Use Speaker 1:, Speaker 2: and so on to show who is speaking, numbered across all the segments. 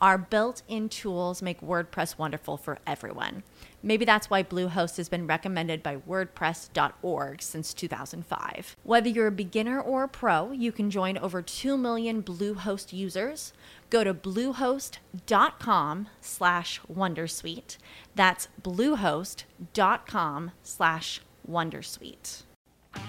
Speaker 1: Our built in tools make WordPress wonderful for everyone. Maybe that's why Bluehost has been recommended by WordPress.org since 2005. Whether you're a beginner or a pro, you can join over 2 million Bluehost users. Go to bluehost.com slash Wondersuite. That's bluehost.com slash Wondersuite.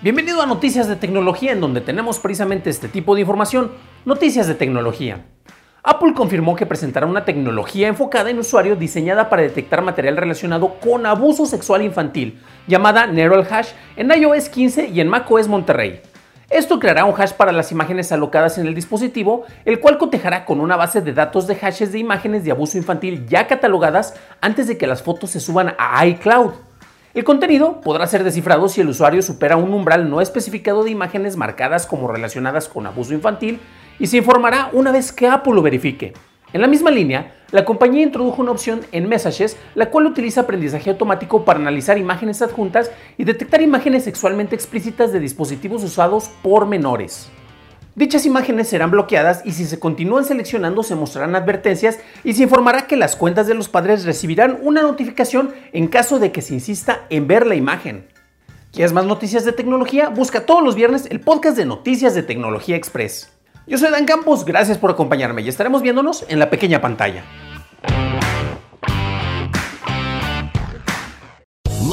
Speaker 2: Bienvenido a Noticias de Tecnología, en donde tenemos precisamente este tipo de información, noticias de tecnología. Apple confirmó que presentará una tecnología enfocada en usuario diseñada para detectar material relacionado con abuso sexual infantil, llamada Neural Hash, en iOS 15 y en macOS Monterrey. Esto creará un hash para las imágenes alocadas en el dispositivo, el cual cotejará con una base de datos de hashes de imágenes de abuso infantil ya catalogadas antes de que las fotos se suban a iCloud. El contenido podrá ser descifrado si el usuario supera un umbral no especificado de imágenes marcadas como relacionadas con abuso infantil y se informará una vez que Apple lo verifique. En la misma línea, la compañía introdujo una opción en Messages, la cual utiliza aprendizaje automático para analizar imágenes adjuntas y detectar imágenes sexualmente explícitas de dispositivos usados por menores. Dichas imágenes serán bloqueadas y si se continúan seleccionando se mostrarán advertencias y se informará que las cuentas de los padres recibirán una notificación en caso de que se insista en ver la imagen. ¿Quieres más noticias de tecnología? Busca todos los viernes el podcast de Noticias de Tecnología Express. Yo soy Dan Campos, gracias por acompañarme y estaremos viéndonos en la pequeña pantalla.